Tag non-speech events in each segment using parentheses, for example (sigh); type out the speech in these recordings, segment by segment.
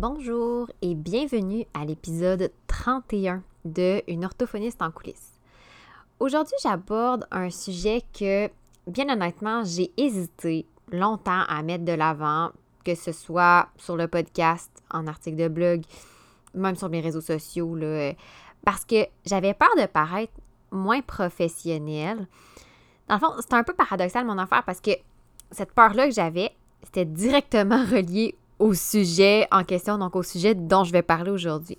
Bonjour et bienvenue à l'épisode 31 de Une orthophoniste en coulisses. Aujourd'hui, j'aborde un sujet que, bien honnêtement, j'ai hésité longtemps à mettre de l'avant, que ce soit sur le podcast, en article de blog, même sur mes réseaux sociaux, là, parce que j'avais peur de paraître moins professionnelle. Dans le fond, c'est un peu paradoxal mon affaire parce que cette peur-là que j'avais, c'était directement (laughs) relié au sujet en question, donc au sujet dont je vais parler aujourd'hui.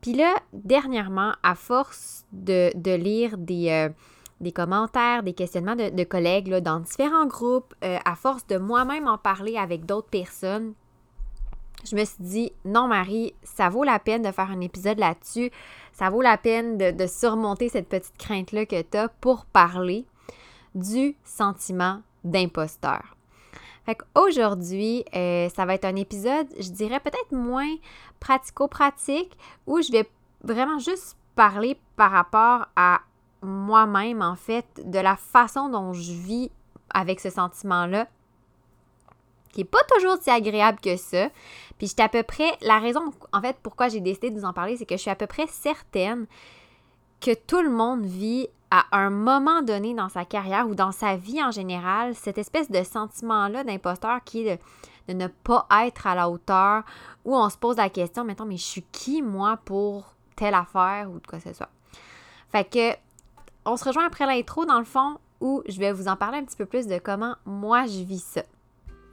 Puis là, dernièrement, à force de, lire des, euh, des, commentaires, des questionnements de, collègues dans différents groupes, euh, à force de moi-même en parler avec d'autres personnes, je me suis dit, non Marie, ça vaut la peine de faire un épisode là-dessus, ça vaut la peine de, de surmonter cette petite crainte-là que tu as pour parler du sentiment d'imposteur. Fait qu'aujourd'hui, euh, ça va être un épisode, je dirais peut-être moins pratico-pratique, où je vais vraiment juste parler par rapport à moi-même, en fait, de la façon dont je vis avec ce sentiment-là, qui n'est pas toujours si agréable que ça. Puis j'étais à peu près, la raison, en fait, pourquoi j'ai décidé de vous en parler, c'est que je suis à peu près certaine que tout le monde vit à un moment donné dans sa carrière ou dans sa vie en général, cette espèce de sentiment-là d'imposteur qui est de, ne pas être à la hauteur, où on se pose la question, mettons, mais je suis qui, moi, pour telle affaire ou de quoi que ce soit? Fait que, on se rejoint après l'intro, dans le fond, où je vais vous en parler un petit peu plus de comment moi je vis ça.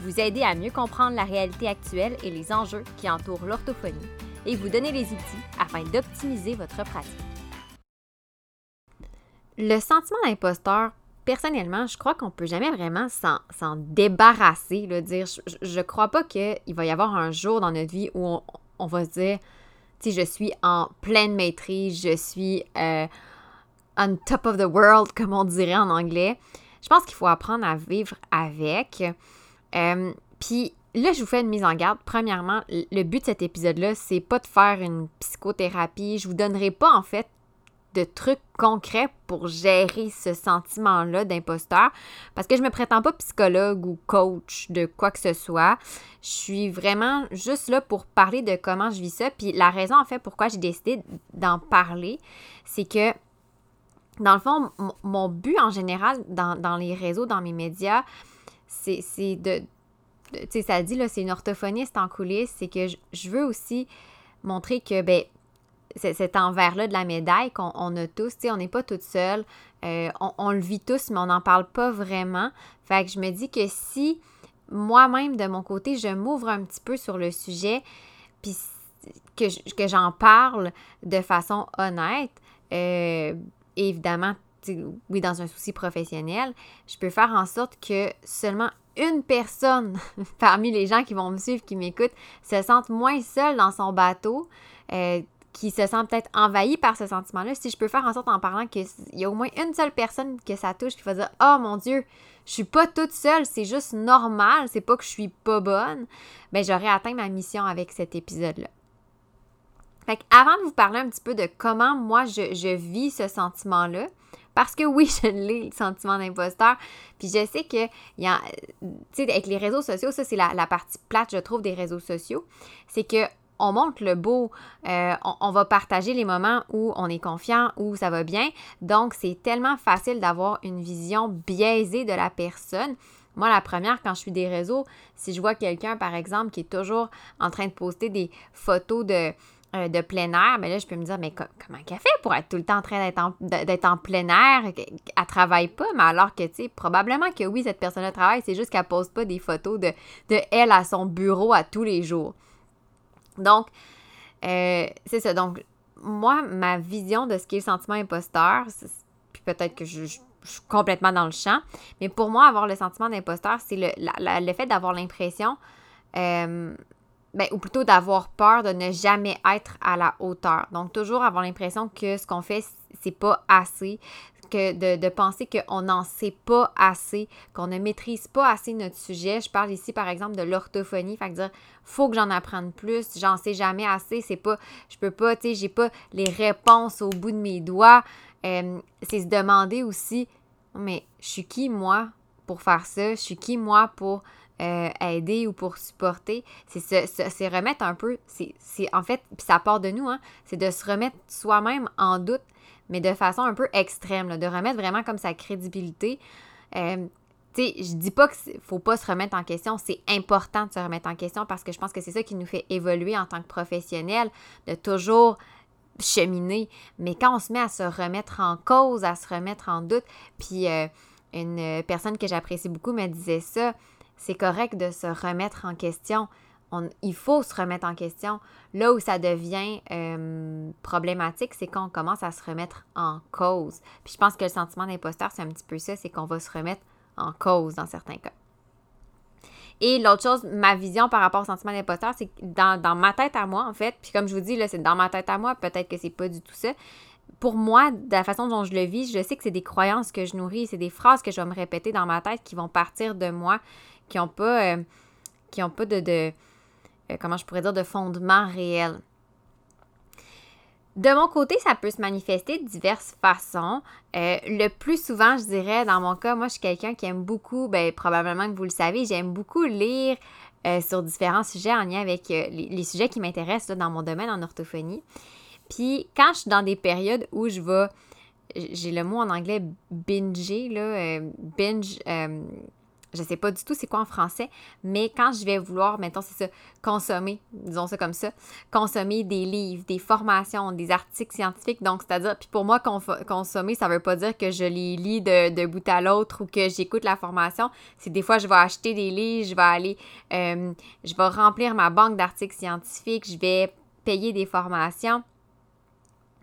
Vous aider à mieux comprendre la réalité actuelle et les enjeux qui entourent l'orthophonie et vous donner les outils afin d'optimiser votre pratique. Le sentiment d'imposteur, personnellement, je crois qu'on peut jamais vraiment s'en débarrasser. Là, dire, je, ne crois pas qu'il va y avoir un jour dans notre vie où on, va se dire, si je suis en pleine maîtrise, je suis euh, on top of the world, comme on dirait en anglais. Je pense qu'il faut apprendre à vivre avec. Euh, puis Là, je vous fais une mise en garde. Premièrement, le but de cet épisode-là, c'est pas de faire une psychothérapie. Je vous donnerai pas, en fait, de trucs concrets pour gérer ce sentiment-là d'imposteur parce que je me prétends pas psychologue ou coach de quoi que ce soit. Je suis vraiment juste là pour parler de comment je vis ça. Puis la raison, en fait, pourquoi j'ai décidé d'en parler, c'est que dans le fond, mon but en général dans, dans les réseaux, dans mes médias, c'est de, tu sais, ça dit, là, c'est une orthophoniste en coulisses, c'est que je, veux aussi montrer que, ben, cet envers-là de la médaille qu'on a tous, tu sais, on n'est pas toutes seules, euh, on, le vit tous, mais on n'en parle pas vraiment. Fait que je me dis que si moi-même, de mon côté, je m'ouvre un petit peu sur le sujet, puis que, que j'en parle de façon honnête, euh, évidemment, oui, dans un souci professionnel, je peux faire en sorte que seulement une personne (laughs) parmi les gens qui vont me suivre, qui m'écoutent, se sente moins seule dans son bateau, euh, qui se sent peut-être envahi par ce sentiment-là, si je peux faire en sorte en parlant qu'il y a au moins une seule personne que ça touche qui va dire Oh mon Dieu, je suis pas toute seule, c'est juste normal, c'est pas que je suis pas bonne, ben j'aurais atteint ma mission avec cet épisode-là. Fait avant de vous parler un petit peu de comment moi je, je vis ce sentiment-là, parce que oui, (laughs) je l'ai, le sentiment d'imposteur. Puis je sais que, tu sais, avec les réseaux sociaux, ça, c'est la, partie plate, je trouve, des réseaux sociaux. C'est que on montre le beau, euh, on, va partager les moments où on est confiant, où ça va bien. Donc, c'est tellement facile d'avoir une vision biaisée de la personne. Moi, la première, quand je suis des réseaux, si je vois quelqu'un, par exemple, qui est toujours en train de poster des photos de, de plein air, mais là, je peux me dire, mais comment qu'elle fait pour être tout le temps en train d'être en, plein air? Elle travaille pas, mais alors que, tu sais, probablement que oui, cette personne-là travaille, c'est juste qu'elle pose pas des photos de, de elle à son bureau à tous les jours. Donc, euh, c'est ça. Donc, moi, ma vision de ce qu'est le sentiment imposteur, puis peut-être que je, suis complètement dans le champ, mais pour moi, avoir le sentiment d'imposteur, c'est le, le fait d'avoir l'impression euh, ben, ou plutôt d'avoir peur de ne jamais être à la hauteur. Donc, toujours avoir l'impression que ce qu'on fait, c'est pas assez, que de, penser qu'on n'en sait pas assez, qu'on ne maîtrise pas assez notre sujet. Je parle ici, par exemple, de l'orthophonie. Fait dire, faut que j'en apprenne plus, j'en sais jamais assez, c'est pas, je peux pas, tu sais, j'ai pas les réponses au bout de mes doigts. Euh, c'est se demander aussi, mais je suis qui, moi, pour faire ça? Je suis qui, moi, pour euh, aider ou pour supporter? C'est se, remettre un peu, c'est en fait, puis ça part de nous, hein, c'est de se remettre soi-même en doute mais de façon un peu extrême, de remettre vraiment comme sa crédibilité. Euh, tu sais, je dis pas qu'il faut pas se remettre en question, c'est important de se remettre en question parce que je pense que c'est ça qui nous fait évoluer en tant que professionnel, de toujours cheminer. Mais quand on se met à se remettre en cause, à se remettre en doute, puis euh, une personne que j'apprécie beaucoup me disait ça, c'est correct de se remettre en question il faut se remettre en question. Là où ça devient euh, problématique, c'est quand on commence à se remettre en cause. Puis je pense que le sentiment d'imposteur, c'est un petit peu ça, c'est qu'on va se remettre en cause dans certains cas. Et l'autre chose, ma vision par rapport au sentiment d'imposteur, c'est que dans, ma tête à moi, en fait, puis comme je vous dis, là, c'est dans ma tête à moi, peut-être que c'est pas du tout ça. Pour moi, de la façon dont je le vis, je sais que c'est des croyances que je nourris, c'est des phrases que je vais me répéter dans ma tête qui vont partir de moi, qui n'ont pas, euh, qui ont pas de euh, comment je pourrais dire, de fondement réel. De mon côté, ça peut se manifester de diverses façons. Euh, le plus souvent, je dirais, dans mon cas, moi, je suis quelqu'un qui aime beaucoup, ben, probablement que vous le savez, j'aime beaucoup lire sur différents sujets en lien avec les, sujets qui m'intéressent dans mon domaine en orthophonie. Puis, quand je suis dans des périodes où je vais, j'ai le mot en anglais binger, là, binge, je sais pas du tout c'est quoi en français, mais quand je vais vouloir, mettons, c'est ça, consommer, disons ça comme ça, consommer des livres, des formations, des articles scientifiques, donc c'est-à-dire, puis pour moi, consommer, ça veut pas dire que je les lis de, bout à l'autre ou que j'écoute la formation, c'est des fois, je vais acheter des livres, je vais aller, euh, je vais remplir ma banque d'articles scientifiques, je vais payer des formations,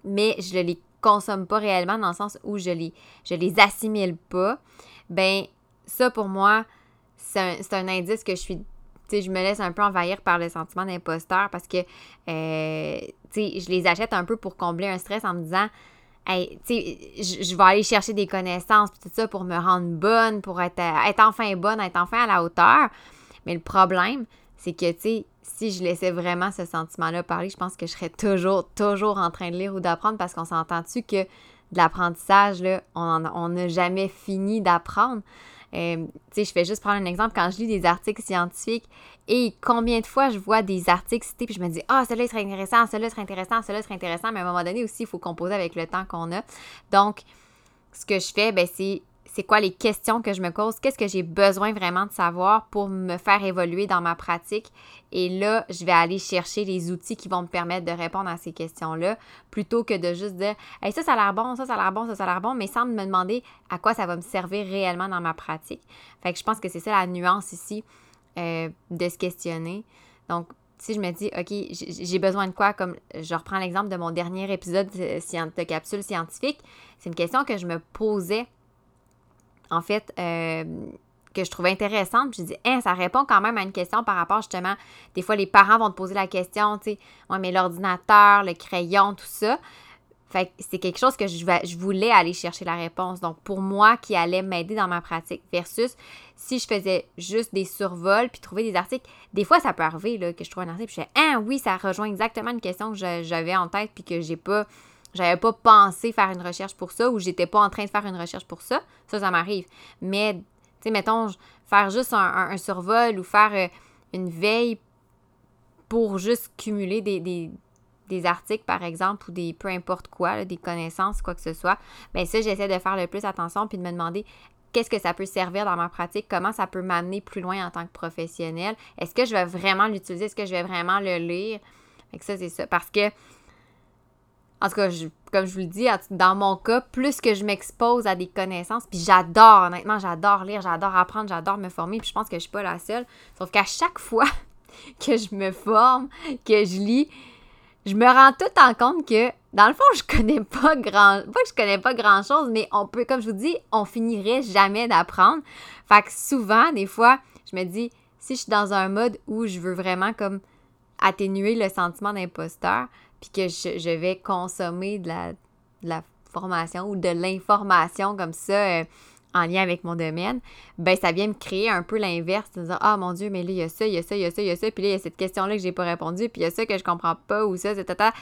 mais je ne les consomme pas réellement dans le sens où je les, je les assimile pas, ben ça, pour moi, c'est un, indice que je suis tu sais, je me laisse un peu envahir par le sentiment d'imposteur parce que, euh, tu sais, je les achète un peu pour combler un stress en me disant, hey, tu sais, je vais aller chercher des connaissances, tout ça pour me rendre bonne, pour être, être enfin bonne, être enfin à la hauteur. Mais le problème, c'est que, tu sais, si je laissais vraiment ce sentiment-là parler, je pense que je serais toujours, toujours en train de lire ou d'apprendre parce qu'on s'entend-tu que de l'apprentissage, on n'a jamais fini d'apprendre. Euh, je vais juste prendre un exemple. Quand je lis des articles scientifiques et combien de fois je vois des articles cités, puis je me dis, ah, celui-là serait intéressant, celui-là serait intéressant, celui-là serait intéressant, mais à un moment donné aussi, il faut composer avec le temps qu'on a. Donc, ce que je fais, ben, c'est c'est quoi les questions que je me pose, qu'est-ce que j'ai besoin vraiment de savoir pour me faire évoluer dans ma pratique? Et là, je vais aller chercher les outils qui vont me permettre de répondre à ces questions-là, plutôt que de juste dire hey, ça, ça a l'air bon, ça, ça a l'air bon, ça, ça a l'air bon, mais sans me demander à quoi ça va me servir réellement dans ma pratique. Fait que je pense que c'est ça la nuance ici euh, de se questionner. Donc, si je me dis, OK, j'ai besoin de quoi, comme je reprends l'exemple de mon dernier épisode de capsule scientifique, c'est une question que je me posais en fait, euh, que je trouvais intéressante. Puis je dis, hein, ça répond quand même à une question par rapport justement, des fois les parents vont te poser la question, tu sais, ouais, mais l'ordinateur, le crayon, tout ça. Fait que c'est quelque chose que je, je voulais aller chercher la réponse. Donc, pour moi, qui allait m'aider dans ma pratique, versus si je faisais juste des survols puis trouver des articles. Des fois, ça peut arriver là, que je trouve un article puis je fais, ah oui, ça rejoint exactement une question que j'avais en tête puis que j'ai pas j'avais pas pensé faire une recherche pour ça ou j'étais pas en train de faire une recherche pour ça. Ça, ça m'arrive. Mais, tu sais, mettons, faire juste un, survol ou faire euh, une veille pour juste cumuler des, articles, par exemple, ou des peu importe quoi, des connaissances, quoi que ce soit, bien ça, j'essaie de faire le plus attention puis de me demander qu'est-ce que ça peut servir dans ma pratique, comment ça peut m'amener plus loin en tant que professionnel. Est-ce que je vais vraiment l'utiliser? Est-ce que je vais vraiment le lire? Fait que ça, c'est ça. Parce que en tout cas, comme je vous le dis, dans mon cas, plus que je m'expose à des connaissances, puis j'adore, honnêtement, j'adore lire, j'adore apprendre, j'adore me former, puis je pense que je suis pas la seule. Sauf qu'à chaque fois (laughs) que je me forme, que je lis, je me rends tout en compte que, dans le fond, je connais pas grand... Pas que je connais pas grand-chose, mais on peut, comme je vous dis, on finirait jamais d'apprendre. Fait que souvent, des fois, je me dis, si je suis dans un mode où je veux vraiment comme atténuer le sentiment d'imposteur, puis que je, vais consommer de la, la, formation ou de l'information comme ça. Euh, en lien avec mon domaine, ben ça vient me créer un peu l'inverse, de dire ah mon dieu, mais là il y a ça, il y a ça, il y a ça, il y a ça, puis là il y a cette question là que j'ai pas répondu, puis il y a ça que je comprends pas ou ça, c'est tata.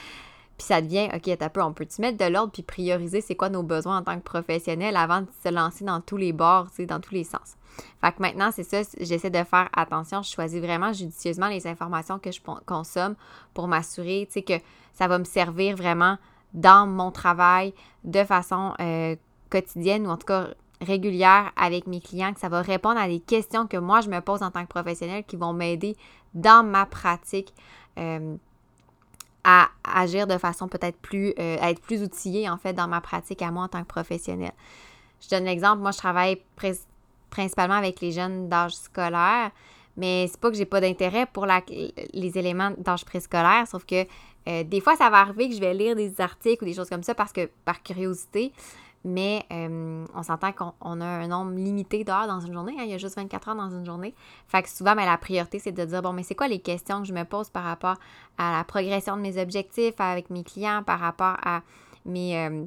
Puis ça devient, OK, un peu, on peut-tu mettre de l'ordre puis prioriser c'est quoi nos besoins en tant que professionnel avant de se lancer dans tous les bords, tu sais, dans tous les sens. Fait que maintenant, c'est ça, j'essaie de faire attention. Je choisis vraiment judicieusement les informations que je consomme pour m'assurer, tu sais, que ça va me servir vraiment dans mon travail de façon euh, quotidienne ou en tout cas régulière avec mes clients, que ça va répondre à des questions que moi je me pose en tant que professionnel qui vont m'aider dans ma pratique. Euh, à agir de façon peut-être plus, euh, à être plus outillée en fait dans ma pratique à moi en tant que professionnel. Je donne l'exemple, moi je travaille principalement avec les jeunes d'âge scolaire, mais c'est pas que j'ai pas d'intérêt pour les éléments d'âge préscolaire, sauf que euh, des fois ça va arriver que je vais lire des articles ou des choses comme ça parce que par curiosité, mais euh, on s'entend qu'on a un nombre limité d'heures dans une journée. Hein, il y a juste 24 heures dans une journée. Fait que souvent, mais la priorité, c'est de dire, bon, mais c'est quoi les questions que je me pose par rapport à la progression de mes objectifs avec mes clients, par rapport à mes, euh,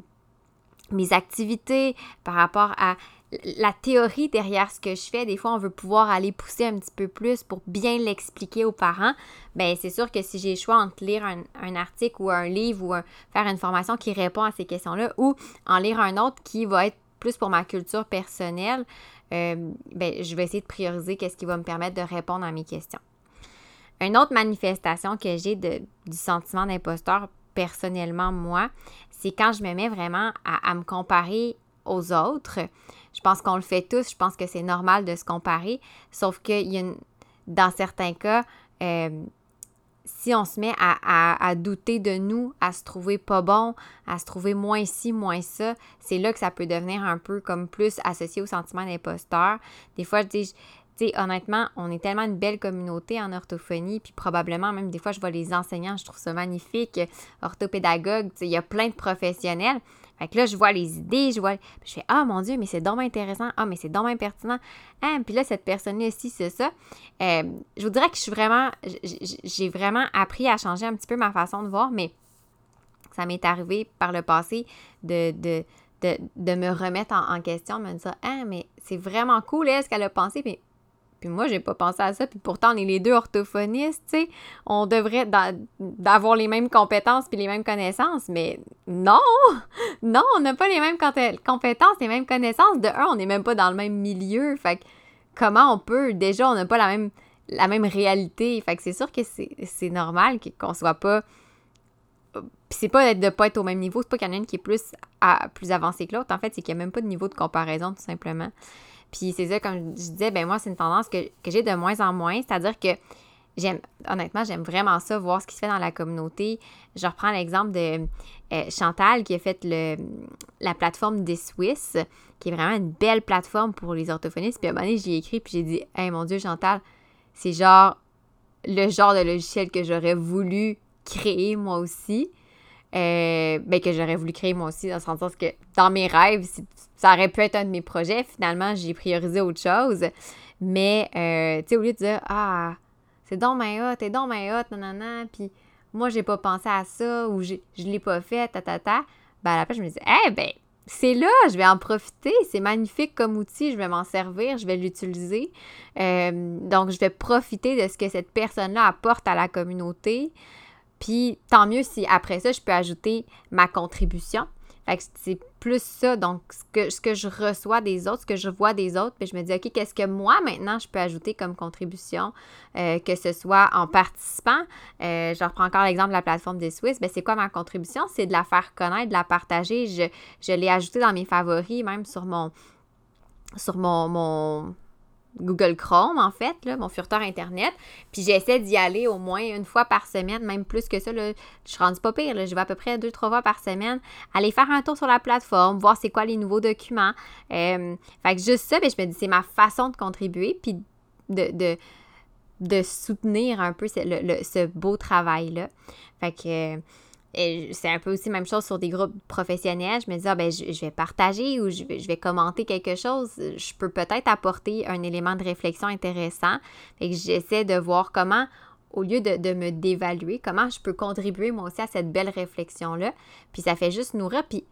mes activités, par rapport à la théorie derrière ce que je fais, des fois, on veut pouvoir aller pousser un petit peu plus pour bien l'expliquer aux parents. Bien, c'est sûr que si j'ai le choix entre lire un, article ou un livre ou faire une formation qui répond à ces questions-là ou en lire un autre qui va être plus pour ma culture personnelle, euh, ben, je vais essayer de prioriser qu'est-ce qui va me permettre de répondre à mes questions. Une autre manifestation que j'ai du sentiment d'imposteur personnellement, moi, c'est quand je me mets vraiment à me comparer aux autres. Je pense qu'on le fait tous. Je pense que c'est normal de se comparer. Sauf que y a dans certains cas, euh, si on se met à, douter de nous, à se trouver pas bon, à se trouver moins ci, moins ça, c'est là que ça peut devenir un peu comme plus associé au sentiment d'imposteur. Des fois, je dis, honnêtement, on est tellement une belle communauté en orthophonie, puis probablement même des fois, je vois les enseignants, je trouve ça magnifique, orthopédagogues, il y a plein de professionnels. Fait que là, je vois les idées, je vois. Je fais Ah mon Dieu, mais c'est dommage intéressant. Ah, mais c'est dommage pertinent. Ah, puis là, cette personne-là aussi, c'est ça. Euh, je vous dirais que je suis vraiment. J'ai vraiment appris à changer un petit peu ma façon de voir, mais ça m'est arrivé par le passé de, de, de, me remettre en, question, me dire Ah, mais c'est vraiment cool, est-ce qu'elle a pensé? Puis puis moi, j'ai pas pensé à ça. Puis pourtant, on est les deux orthophonistes, tu sais. On devrait d'avoir les mêmes compétences puis les mêmes connaissances. Mais non! (laughs) Non, on n'a pas les mêmes compétences, les mêmes connaissances. De un, on n'est même pas dans le même milieu. Fait que comment on peut... Déjà, on n'a pas la même, la même réalité. Fait que c'est sûr que c'est normal qu'on soit pas... Puis c'est pas de pas être au même niveau. C'est pas qu'il y en a une qui est plus, à, plus avancée que l'autre. En fait, c'est qu'il n'y a même pas de niveau de comparaison, tout simplement. Puis c'est ça, comme je disais, ben moi, c'est une tendance que, j'ai de moins en moins. C'est-à-dire que j'aime, honnêtement, j'aime vraiment ça, voir ce qui se fait dans la communauté. Je reprends l'exemple de euh, Chantal qui a fait la plateforme des Swiss, qui est vraiment une belle plateforme pour les orthophonistes. Puis à un moment donné, j'y ai écrit, puis j'ai dit, hey mon Dieu, Chantal, c'est genre le genre de logiciel que j'aurais voulu créer moi aussi. Euh, ben, que j'aurais voulu créer moi aussi, dans le sens que dans mes rêves, ça aurait pu être un de mes projets. Finalement, j'ai priorisé autre chose. Mais, euh, tu sais, au lieu de dire, ah, c'est dans ma hot, t'es dans ma hot, nanana, puis moi, j'ai pas pensé à ça, ou je l'ai pas fait, ta, ta, ta, ben, à la je me disais, eh ben, c'est là, je vais en profiter, c'est magnifique comme outil, je vais m'en servir, je vais l'utiliser. Euh, donc, je vais profiter de ce que cette personne-là apporte à la communauté. Puis tant mieux si après ça, je peux ajouter ma contribution. Fait que c'est plus ça, donc ce que, ce que je reçois des autres, ce que je vois des autres, puis je me dis, OK, qu'est-ce que moi maintenant je peux ajouter comme contribution, euh, que ce soit en participant? Euh, je reprends encore l'exemple de la plateforme des Swiss. Bien, c'est quoi ma contribution? C'est de la faire connaître, de la partager. Je, je l'ai ajouté dans mes favoris, même sur mon sur mon, mon, Google Chrome, en fait, là, mon furteur Internet. Puis j'essaie d'y aller au moins une fois par semaine, même plus que ça. Là, je suis pas pire. Je vais à peu près deux, trois fois par semaine aller faire un tour sur la plateforme, voir c'est quoi les nouveaux documents. Euh, fait que juste ça, ben, je me dis, c'est ma façon de contribuer, puis de, soutenir un peu ce, ce beau travail-là. Fait que c'est un peu aussi la même chose sur des groupes professionnels. Je me dis, ah, ben, je, vais partager ou je vais, commenter quelque chose. Je peux peut-être apporter un élément de réflexion intéressant. et que j'essaie de voir comment, au lieu de, me dévaluer, comment je peux contribuer moi aussi à cette belle réflexion-là. Puis ça fait juste nourrir. Puis,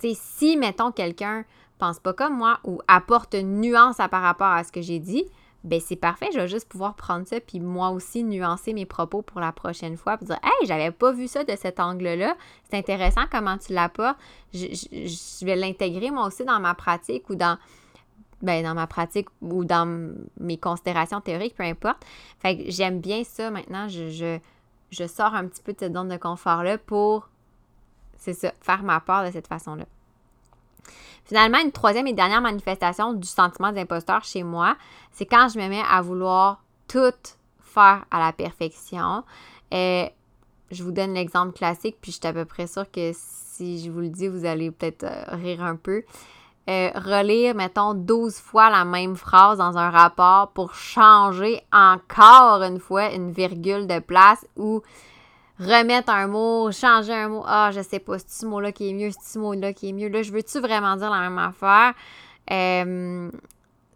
tu si, mettons, quelqu'un pense pas comme moi ou apporte une nuance à, par rapport à ce que j'ai dit, ben c'est parfait, je vais juste pouvoir prendre ça puis moi aussi nuancer mes propos pour la prochaine fois puis dire "Hey, j'avais pas vu ça de cet angle-là, c'est intéressant comment tu l'apportes. Je, je, vais l'intégrer moi aussi dans ma pratique ou dans ben, dans ma pratique ou dans mes considérations théoriques, peu importe. Fait que j'aime bien ça maintenant, je, je, je sors un petit peu de cette zone de confort-là pour, c'est ça, faire ma part de cette façon-là. Finalement, une troisième et dernière manifestation du sentiment d'imposteur chez moi, c'est quand je me mets à vouloir tout faire à la perfection. Je vous donne l'exemple classique, puis je suis à peu près sûre que si je vous le dis, vous allez peut-être euh, rire un peu. Euh, relire, mettons, 12 fois la même phrase dans un rapport pour changer encore une fois une virgule de place ou remettre un mot, changer un mot. Ah, je sais pas, c'est ce mot-là qui est mieux, c'est ce mot-là qui est mieux? Là, je veux-tu vraiment dire la même affaire? Euh,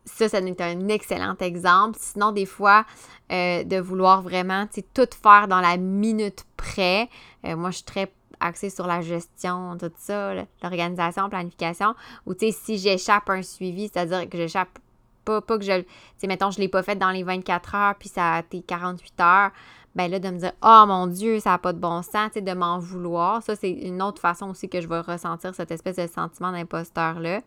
ça, ça est un excellent exemple. Sinon, des fois, euh, de vouloir vraiment tout faire dans la minute près. Euh, moi, je suis très axée sur la gestion, tout ça, l'organisation, planification. Ou, tu sais, si j'échappe un suivi, c'est-à-dire que j'échappe pas, que je, tu sais, mettons, je l'ai pas fait dans les 24 heures, puis ça a été 48 heures, ben là, de me dire Oh mon Dieu, ça n'a pas de bon sens, de m'en vouloir. Ça, c'est une autre façon aussi que je vais ressentir cette espèce de sentiment d'imposteur-là.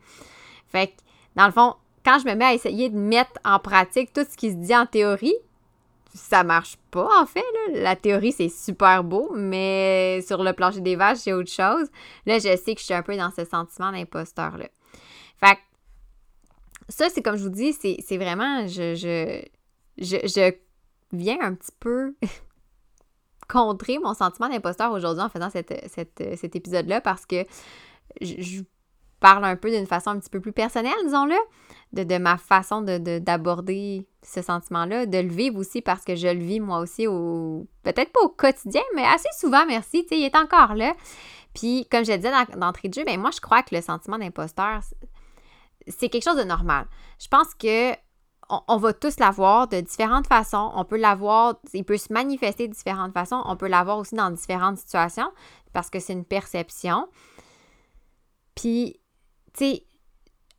Fait que, dans le fond, quand je me mets à essayer de mettre en pratique tout ce qui se dit en théorie, ça marche pas, en fait. La théorie, c'est super beau, mais sur le plancher des vaches, c'est autre chose. Là, je sais que je suis un peu dans ce sentiment d'imposteur-là. Fait que, ça, c'est comme je vous dis, c'est vraiment, je, je, je, je vient un petit peu (laughs) contrer mon sentiment d'imposteur aujourd'hui en faisant cet épisode-là parce que je, parle un peu d'une façon un petit peu plus personnelle, disons-le, de, ma façon d'aborder ce sentiment-là, de le vivre aussi parce que je le vis moi aussi au peut-être pas au quotidien, mais assez souvent, merci, tu sais, il est encore là. Puis, comme je disais d'entrée de jeu, ben moi, je crois que le sentiment d'imposteur, c'est quelque chose de normal. Je pense que on, va tous l'avoir de différentes façons. On peut l'avoir, il peut se manifester de différentes façons. On peut l'avoir aussi dans différentes situations parce que c'est une perception. Puis, tu sais,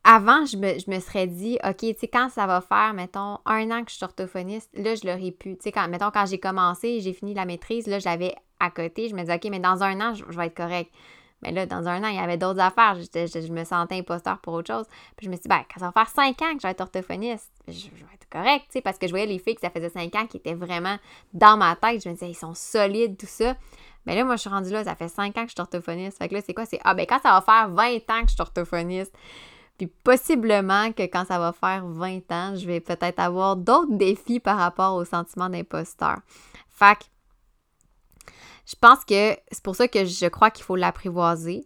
avant, je me, serais dit, OK, tu sais, quand ça va faire, mettons, un an que je suis orthophoniste, là, je l'aurais pu. Tu sais, quand, mettons, quand j'ai commencé, j'ai fini la maîtrise, là, j'avais à côté, je me disais, OK, mais dans un an, je vais être correct. Mais là, dans un an, il y avait d'autres affaires. Je, me sentais imposteur pour autre chose. Puis je me suis dit, ben, quand ça va faire cinq ans que je vais être orthophoniste, je, vais être correct, tu sais, parce que je voyais les filles que ça faisait cinq ans qui étaient vraiment dans ma tête. Je me disais, ils sont solides, tout ça. Mais là, moi, je suis rendue là, ça fait cinq ans que je suis orthophoniste. Fait que là, c'est quoi? C'est, ah, ben, quand ça va faire 20 ans que je suis orthophoniste, puis possiblement que quand ça va faire 20 ans, je vais peut-être avoir d'autres défis par rapport au sentiment d'imposteur. Fait que je pense que c'est pour ça que je crois qu'il faut l'apprivoiser.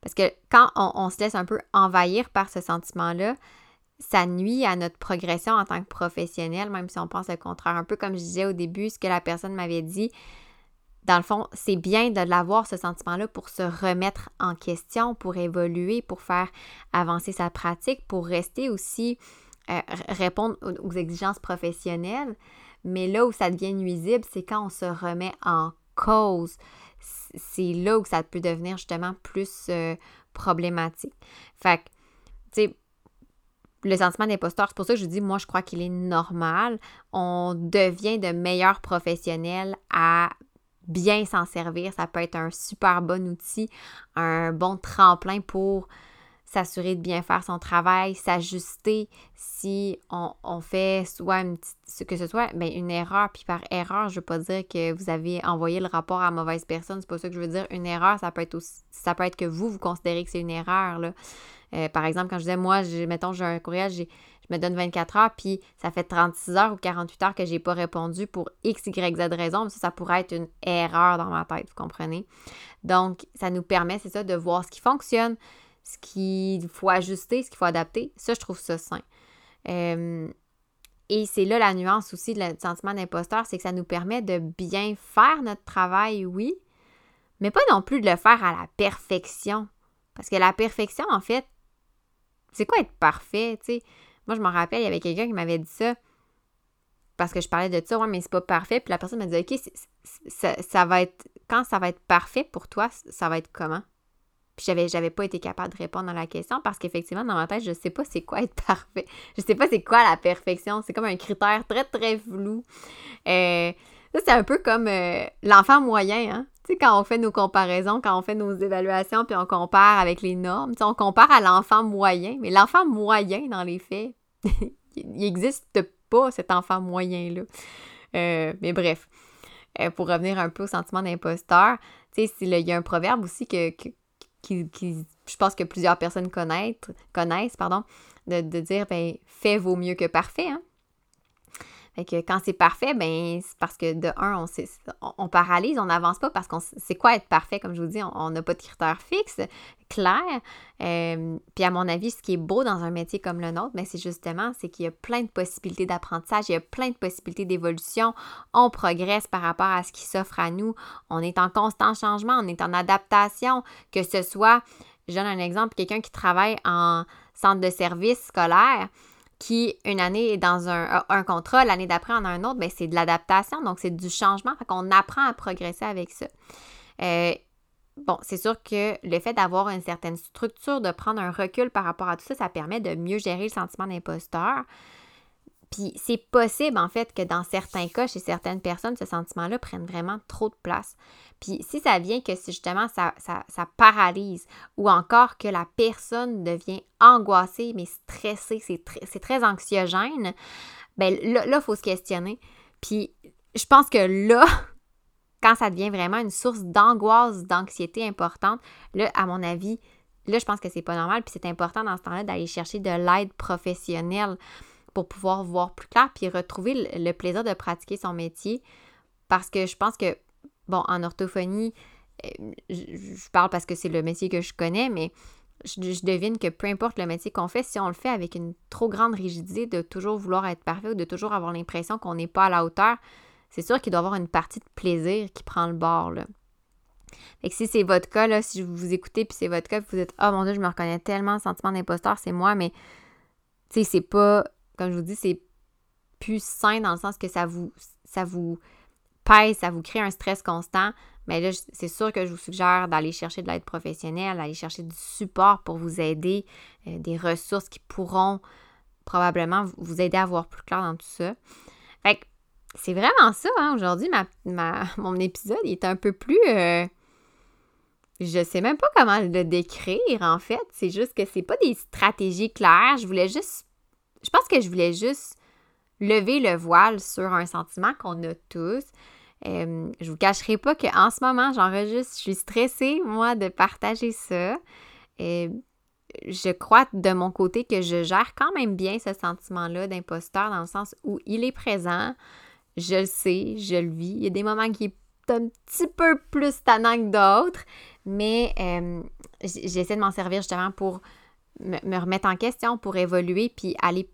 Parce que quand on, se laisse un peu envahir par ce sentiment-là, ça nuit à notre progression en tant que professionnel, même si on pense le contraire. Un peu comme je disais au début, ce que la personne m'avait dit, dans le fond, c'est bien de l'avoir, ce sentiment-là, pour se remettre en question, pour évoluer, pour faire avancer sa pratique, pour rester aussi, euh, répondre aux exigences professionnelles. Mais là où ça devient nuisible, c'est quand on se remet en cause, c'est là où ça peut devenir justement plus euh, problématique. Fait que, tu sais, le sentiment d'imposteur, c'est pour ça que je dis, moi, je crois qu'il est normal. On devient de meilleurs professionnels à bien s'en servir. Ça peut être un super bon outil, un bon tremplin pour s'assurer de bien faire son travail, s'ajuster si on, fait soit une petite, que ce soit ben, une erreur, puis par erreur, je veux pas dire que vous avez envoyé le rapport à mauvaise personne, c'est pas ça que je veux dire. Une erreur, ça peut être aussi, ça peut être que vous, vous considérez que c'est une erreur. Là. Euh, par exemple, quand je disais, moi, mettons, j'ai un courriel, je me donne 24 heures, puis ça fait 36 heures ou 48 heures que j'ai pas répondu pour X, Y, Z raison. Ça, ça pourrait être une erreur dans ma tête, vous comprenez? Donc, ça nous permet, c'est ça, de voir ce qui fonctionne, ce qu'il faut ajuster, ce qu'il faut adapter. Ça, je trouve ça sain. Euh, et c'est là la nuance aussi du sentiment d'imposteur, c'est que ça nous permet de bien faire notre travail, oui, mais pas non plus de le faire à la perfection. Parce que la perfection, en fait, c'est quoi être parfait? Moi, je me rappelle, il y avait quelqu'un qui m'avait dit ça. parce que je parlais de ça, ouais, mais c'est pas parfait. Puis la personne m'a dit, OK, ça, va être, quand ça va être parfait pour toi, ça va être comment? Puis j'avais, j'avais pas été capable de répondre à la question parce qu'effectivement, dans ma tête, je sais pas c'est quoi être parfait. (laughs) Je sais pas c'est quoi la perfection. C'est comme un critère très, très flou. Euh, ça, c'est un peu comme euh, l'enfant moyen, hein? Tu sais, quand on fait nos comparaisons, quand on fait nos évaluations, puis on compare avec les normes, on compare à l'enfant moyen. Mais l'enfant moyen, dans les faits, (laughs) il n'existe pas, cet enfant moyen-là. Euh, mais bref, pour revenir un peu au sentiment d'imposteur, tu sais, il y a un proverbe aussi que, je pense que plusieurs personnes connaissent, connaissent pardon, de, de dire, ben, fait vaut mieux que parfait, hein? Que quand c'est parfait, ben c'est parce que de un, on, on, paralyse, on n'avance pas parce qu'on sait quoi être parfait, comme je vous dis, on n'a pas de critères fixes, clairs. Euh, puis à mon avis, ce qui est beau dans un métier comme le nôtre, ben c'est justement, c'est qu'il y a plein de possibilités d'apprentissage, il y a plein de possibilités d'évolution. On progresse par rapport à ce qui s'offre à nous. On est en constant changement, on est en adaptation, que ce soit, je donne un exemple, quelqu'un qui travaille en centre de service scolaire qui, une année, est dans un, un contrat, l'année d'après en a un autre, bien, c'est de l'adaptation, donc c'est du changement. Fait qu'on apprend à progresser avec ça. Euh, bon, c'est sûr que le fait d'avoir une certaine structure, de prendre un recul par rapport à tout ça, ça permet de mieux gérer le sentiment d'imposteur. Puis c'est possible, en fait, que dans certains cas, chez certaines personnes, ce sentiment-là prenne vraiment trop de place. Puis si ça vient que justement ça, ça, paralyse ou encore que la personne devient angoissée, mais stressée, c'est très, très anxiogène, ben là, il faut se questionner. Puis je pense que là, (laughs) quand ça devient vraiment une source d'angoisse, d'anxiété importante, là, à mon avis, là, je pense que c'est pas normal. Puis c'est important dans ce temps-là d'aller chercher de l'aide professionnelle pour pouvoir voir plus clair puis retrouver le plaisir de pratiquer son métier. Parce que je pense que bon, en orthophonie, euh, je, parle parce que c'est le métier que je connais, mais je, devine que peu importe le métier qu'on fait, si on le fait avec une trop grande rigidité de toujours vouloir être parfait ou de toujours avoir l'impression qu'on n'est pas à la hauteur, c'est sûr qu'il doit y avoir une partie de plaisir qui prend le bord. Là. Fait que si c'est votre cas, là, si vous écoutez puis c'est votre cas, vous êtes Oh mon Dieu, je me reconnais tellement, le sentiment d'imposteur, c'est moi, mais tu sais, c'est pas, comme je vous dis, c'est plus sain dans le sens que ça vous, ça vous ça vous crée un stress constant, mais là, c'est sûr que je vous suggère d'aller chercher de l'aide professionnelle, d'aller chercher du support pour vous aider, euh, des ressources qui pourront probablement vous aider à voir plus clair dans tout ça. Fait que c'est vraiment ça, hein, aujourd'hui, ma, (laughs) mon épisode est un peu plus... Euh, je sais même pas comment le décrire, en fait. C'est juste que c'est pas des stratégies claires. Je voulais juste... Je pense que je voulais juste lever le voile sur un sentiment qu'on a tous. Euh, je vous cacherai pas qu'en ce moment, j'enregistre, je suis stressée, moi, de partager ça. Euh, je crois de mon côté que je gère quand même bien ce sentiment-là d'imposteur dans le sens où il est présent, je le sais, je le vis. Il y a des moments qui sont un petit peu plus tannant que d'autres, mais euh, j'essaie de m'en servir justement pour me, remettre en question, pour évoluer, puis aller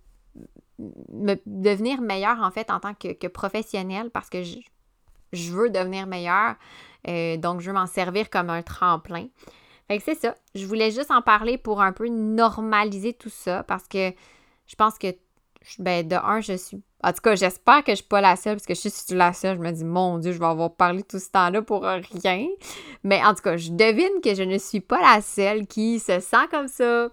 me devenir meilleure en fait en tant que, que professionnelle parce que je, je veux devenir meilleure. Euh, donc, je veux m'en servir comme un tremplin. Fait que c'est ça. Je voulais juste en parler pour un peu normaliser tout ça parce que je pense que, ben, de un, je suis. En tout cas, j'espère que je suis pas la seule parce que je suis la seule. Je me dis, mon Dieu, je vais avoir parlé tout ce temps-là pour rien. Mais en tout cas, je devine que je ne suis pas la seule qui se sent comme ça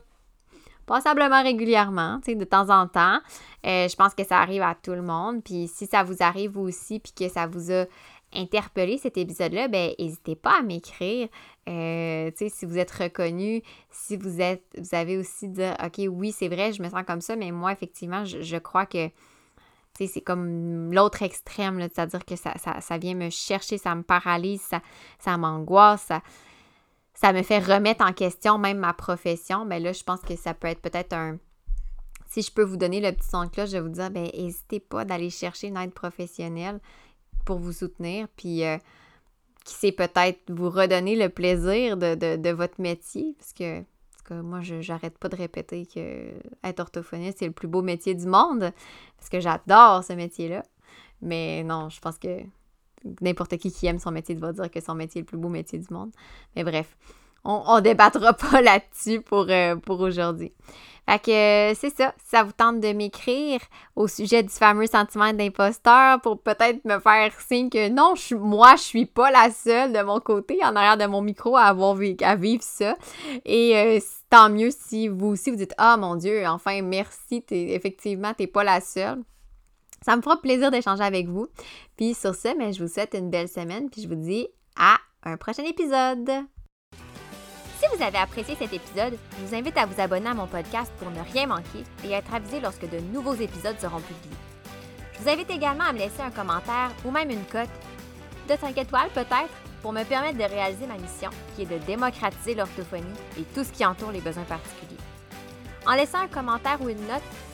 passablement régulièrement, de temps en temps. Euh, je pense que ça arrive à tout le monde. Puis si ça vous arrive vous aussi, puis que ça vous a interpellé cet épisode-là, ben n'hésitez pas à m'écrire. Euh, si vous êtes reconnu, si vous êtes, vous avez aussi dit, OK, oui, c'est vrai, je me sens comme ça, mais moi, effectivement, je, crois que c'est comme l'autre extrême, c'est-à-dire que ça, ça, vient me chercher, ça me paralyse, ça, ça m'angoisse, ça me fait remettre en question même ma profession. Ben là, je pense que ça peut être peut-être un, si je peux vous donner le petit son de cloche, je vais vous dire, ben n'hésitez pas d'aller chercher une aide professionnelle pour vous soutenir, puis euh, qui sait peut-être vous redonner le plaisir de, votre métier, parce que, moi, je j'arrête pas de répéter que être orthophoniste, c'est le plus beau métier du monde, parce que j'adore ce métier-là. Mais non, je pense que n'importe qui qui aime son métier va dire que son métier est le plus beau métier du monde. Mais bref, on, ne débattra (laughs) pas là-dessus pour, euh, pour aujourd'hui. Fait que euh, c'est ça. ça vous tente de m'écrire au sujet du fameux sentiment d'imposteur pour peut-être me faire signe que non, moi, je suis pas la seule de mon côté en arrière de mon micro à avoir vivre ça. Et euh, tant mieux si vous aussi vous dites Ah mon Dieu, enfin merci, es, effectivement, t'es pas la seule. Ça me fera plaisir d'échanger avec vous. Puis sur ce, mais je vous souhaite une belle semaine. Puis je vous dis à un prochain épisode. Si vous avez apprécié cet épisode, je vous invite à vous abonner à mon podcast pour ne rien manquer et être avisé lorsque de nouveaux épisodes seront publiés. Je vous invite également à me laisser un commentaire ou même une cote de 5 étoiles peut-être pour me permettre de réaliser ma mission qui est de démocratiser l'orthophonie et tout ce qui entoure les besoins particuliers. En laissant un commentaire ou une note,